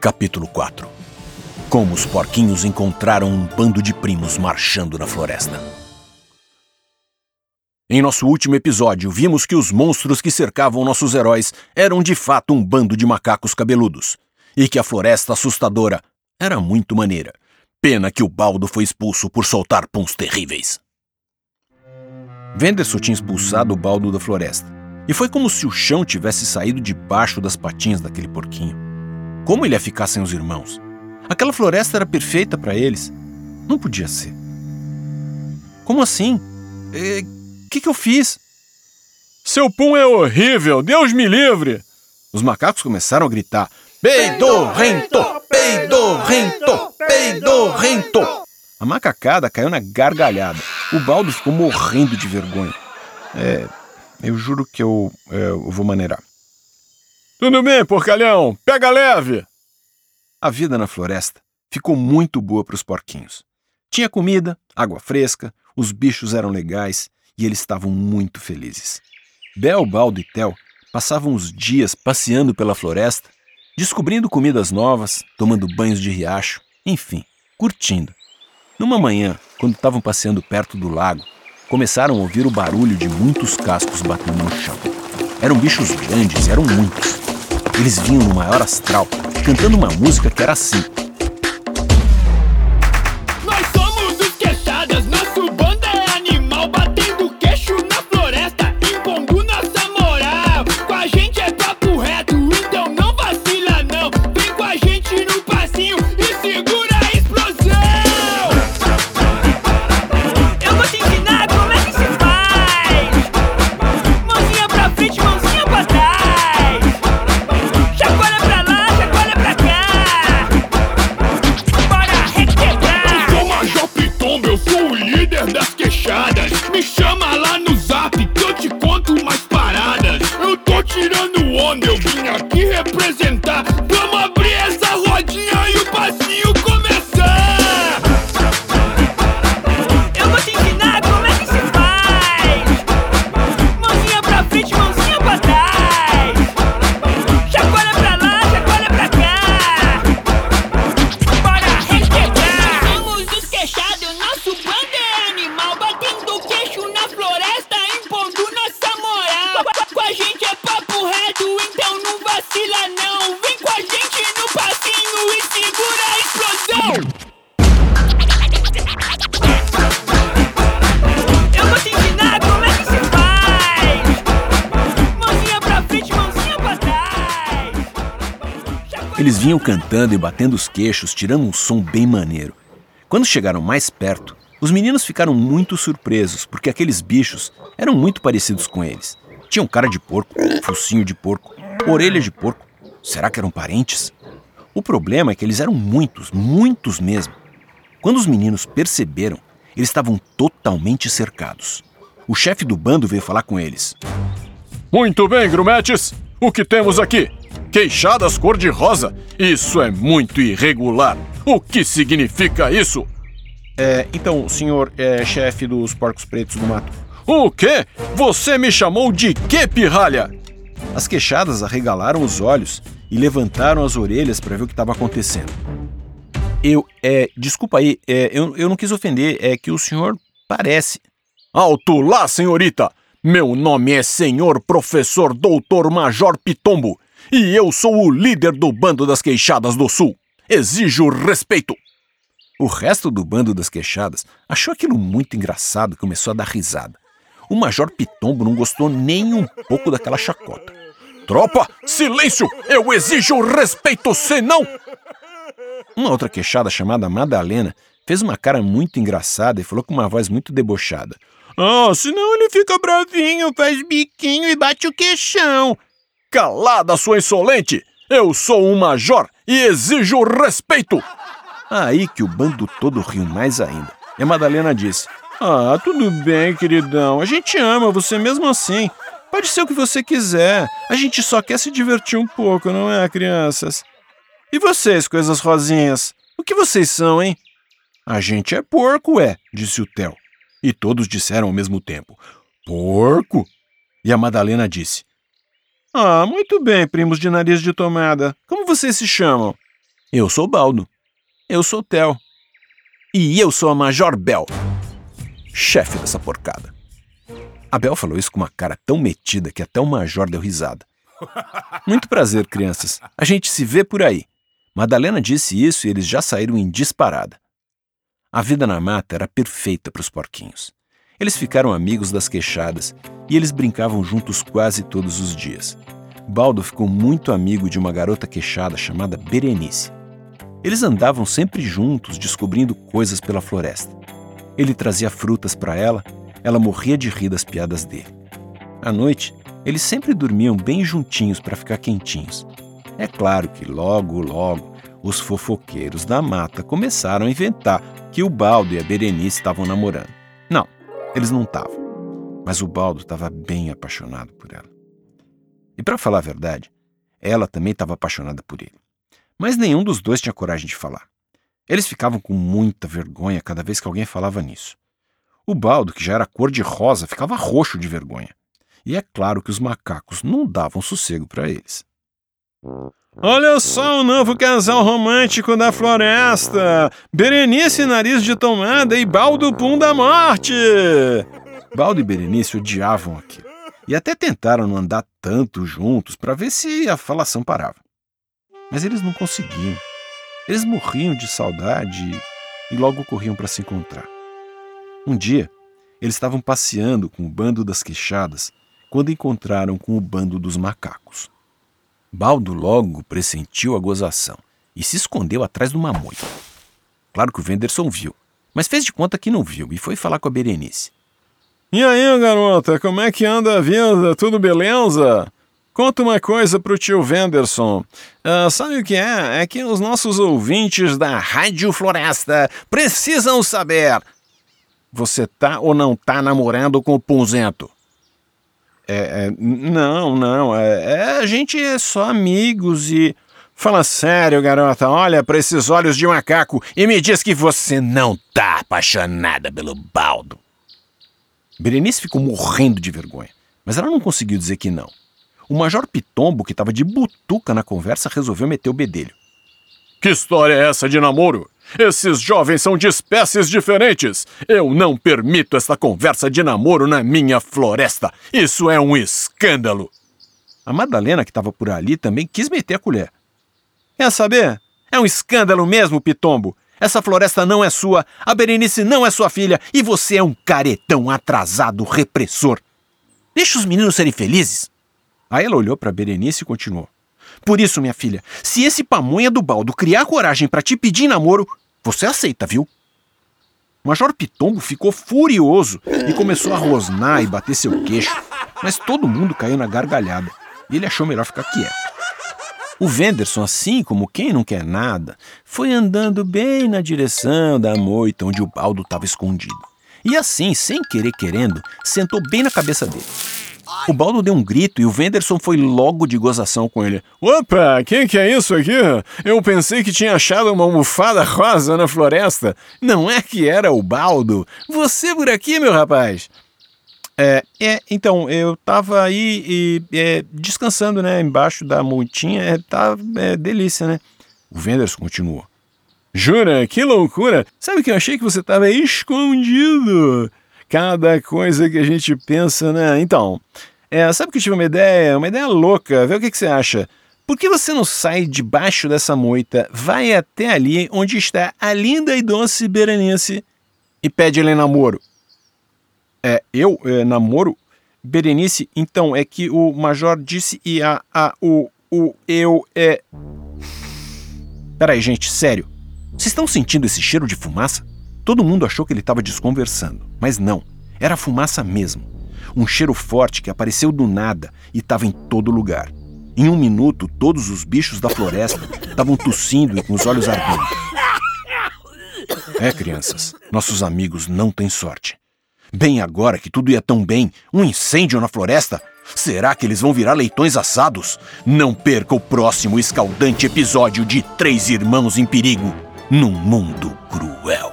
Capítulo 4 Como os porquinhos encontraram um bando de primos marchando na floresta. Em nosso último episódio, vimos que os monstros que cercavam nossos heróis eram de fato um bando de macacos cabeludos, e que a floresta assustadora era muito maneira. Pena que o baldo foi expulso por soltar puns terríveis. Venderson tinha expulsado o baldo da floresta, e foi como se o chão tivesse saído debaixo das patinhas daquele porquinho. Como ele ia ficar sem os irmãos? Aquela floresta era perfeita para eles. Não podia ser. Como assim? O é, que, que eu fiz? Seu pum é horrível! Deus me livre! Os macacos começaram a gritar: Peidorrento! Peidorrento! Peidorrento! A macacada caiu na gargalhada. O baldo ficou morrendo de vergonha. É, eu juro que eu, é, eu vou maneirar. Tudo bem, porcalhão, pega leve! A vida na floresta ficou muito boa para os porquinhos. Tinha comida, água fresca, os bichos eram legais e eles estavam muito felizes. Bel, Baldo e Tel passavam os dias passeando pela floresta, descobrindo comidas novas, tomando banhos de riacho, enfim, curtindo. Numa manhã, quando estavam passeando perto do lago, começaram a ouvir o barulho de muitos cascos batendo no chão. Eram bichos grandes, eram muitos. Eles vinham no maior astral, cantando uma música que era assim: Eles vinham cantando e batendo os queixos, tirando um som bem maneiro. Quando chegaram mais perto, os meninos ficaram muito surpresos, porque aqueles bichos eram muito parecidos com eles. Tinham cara de porco, focinho de porco, orelha de porco. Será que eram parentes? O problema é que eles eram muitos, muitos mesmo. Quando os meninos perceberam, eles estavam totalmente cercados. O chefe do bando veio falar com eles. Muito bem, grumetes! O que temos aqui? Queixadas cor-de-rosa? Isso é muito irregular. O que significa isso? É, então, senhor é, chefe dos porcos pretos do mato. O quê? Você me chamou de quê, pirralha? As queixadas arregalaram os olhos e levantaram as orelhas para ver o que estava acontecendo. Eu, é, desculpa aí, é, eu, eu não quis ofender, é que o senhor parece. Alto lá, senhorita! Meu nome é Senhor Professor Doutor Major Pitombo e eu sou o líder do bando das queixadas do sul. Exijo respeito. O resto do bando das queixadas achou aquilo muito engraçado e começou a dar risada. O Major Pitombo não gostou nem um pouco daquela chacota. Tropa, silêncio! Eu exijo respeito, senão. Uma outra queixada chamada Madalena fez uma cara muito engraçada e falou com uma voz muito debochada. Ah, senão ele fica bravinho, faz biquinho e bate o queixão. Calada, sua insolente! Eu sou um major e exijo respeito! Aí que o bando todo riu mais ainda. E a Madalena disse: Ah, tudo bem, queridão. A gente ama você mesmo assim. Pode ser o que você quiser. A gente só quer se divertir um pouco, não é, crianças? E vocês, coisas rosinhas? O que vocês são, hein? A gente é porco, é, disse o Theo. E todos disseram ao mesmo tempo: Porco? E a Madalena disse: ah, muito bem, primos de nariz de tomada. Como vocês se chamam? Eu sou Baldo. Eu sou Tel. E eu sou a Major Bel, chefe dessa porcada. A Bel falou isso com uma cara tão metida que até o Major deu risada. Muito prazer, crianças. A gente se vê por aí. Madalena disse isso e eles já saíram em disparada. A vida na mata era perfeita para os porquinhos. Eles ficaram amigos das queixadas e eles brincavam juntos quase todos os dias. Baldo ficou muito amigo de uma garota queixada chamada Berenice. Eles andavam sempre juntos, descobrindo coisas pela floresta. Ele trazia frutas para ela, ela morria de rir das piadas dele. À noite, eles sempre dormiam bem juntinhos para ficar quentinhos. É claro que logo, logo, os fofoqueiros da mata começaram a inventar que o Baldo e a Berenice estavam namorando. Não, eles não estavam. Mas o Baldo estava bem apaixonado por ela. E para falar a verdade, ela também estava apaixonada por ele. Mas nenhum dos dois tinha coragem de falar. Eles ficavam com muita vergonha cada vez que alguém falava nisso. O baldo, que já era cor de rosa, ficava roxo de vergonha. E é claro que os macacos não davam sossego para eles. Olha só o novo casal romântico da floresta! Berenice Nariz de Tomada e Baldo Pum da Morte! Baldo e Berenice odiavam aquilo. E até tentaram não andar tanto juntos para ver se a falação parava. Mas eles não conseguiam. Eles morriam de saudade e logo corriam para se encontrar. Um dia, eles estavam passeando com o bando das queixadas quando encontraram com o bando dos macacos. Baldo logo pressentiu a gozação e se escondeu atrás de uma moita. Claro que o Venderson viu, mas fez de conta que não viu e foi falar com a Berenice. E aí, garota, como é que anda a vida? Tudo beleza? Conta uma coisa pro tio Venderson. Uh, sabe o que é? É que os nossos ouvintes da Rádio Floresta precisam saber. Você tá ou não tá namorando com o Punzento? É, é, não, não. É, é, a gente é só amigos e. Fala sério, garota. Olha para esses olhos de macaco e me diz que você não tá apaixonada pelo baldo. Berenice ficou morrendo de vergonha, mas ela não conseguiu dizer que não. O Major Pitombo, que estava de butuca na conversa, resolveu meter o bedelho. Que história é essa de namoro? Esses jovens são de espécies diferentes. Eu não permito esta conversa de namoro na minha floresta. Isso é um escândalo. A Madalena, que estava por ali, também quis meter a colher. Quer saber? É um escândalo mesmo, Pitombo. Essa floresta não é sua, a Berenice não é sua filha e você é um caretão atrasado repressor. Deixa os meninos serem felizes. Aí ela olhou para Berenice e continuou. Por isso, minha filha, se esse pamonha do baldo criar coragem para te pedir namoro, você aceita, viu? Major Pitombo ficou furioso e começou a rosnar e bater seu queixo, mas todo mundo caiu na gargalhada e ele achou melhor ficar quieto. O Venderson, assim como quem não quer nada, foi andando bem na direção da moita onde o baldo estava escondido. E assim, sem querer querendo, sentou bem na cabeça dele. O Baldo deu um grito e o Venderson foi logo de gozação com ele. Opa, quem que é isso aqui? Eu pensei que tinha achado uma almofada rosa na floresta. Não é que era o Baldo? Você por aqui, meu rapaz? É, é então, eu tava aí e, é, descansando, né, embaixo da montinha, é, tá é, delícia, né? O Venderson continuou. Jura? Que loucura! Sabe que eu achei que você tava escondido? Cada coisa que a gente pensa, né? Então, é, sabe que eu tive uma ideia? Uma ideia louca. Vê o que, que você acha. Por que você não sai debaixo dessa moita, vai até ali onde está a linda e doce Berenice e pede ele namoro? É, eu é, namoro? Berenice, então, é que o Major disse e a, a, o, o, eu, é... Peraí, gente, sério. Vocês estão sentindo esse cheiro de fumaça? Todo mundo achou que ele estava desconversando, mas não, era fumaça mesmo. Um cheiro forte que apareceu do nada e estava em todo lugar. Em um minuto, todos os bichos da floresta estavam tossindo e com os olhos ardendo. É, crianças, nossos amigos não têm sorte. Bem agora que tudo ia tão bem, um incêndio na floresta? Será que eles vão virar leitões assados? Não perca o próximo escaldante episódio de Três Irmãos em Perigo num mundo cruel.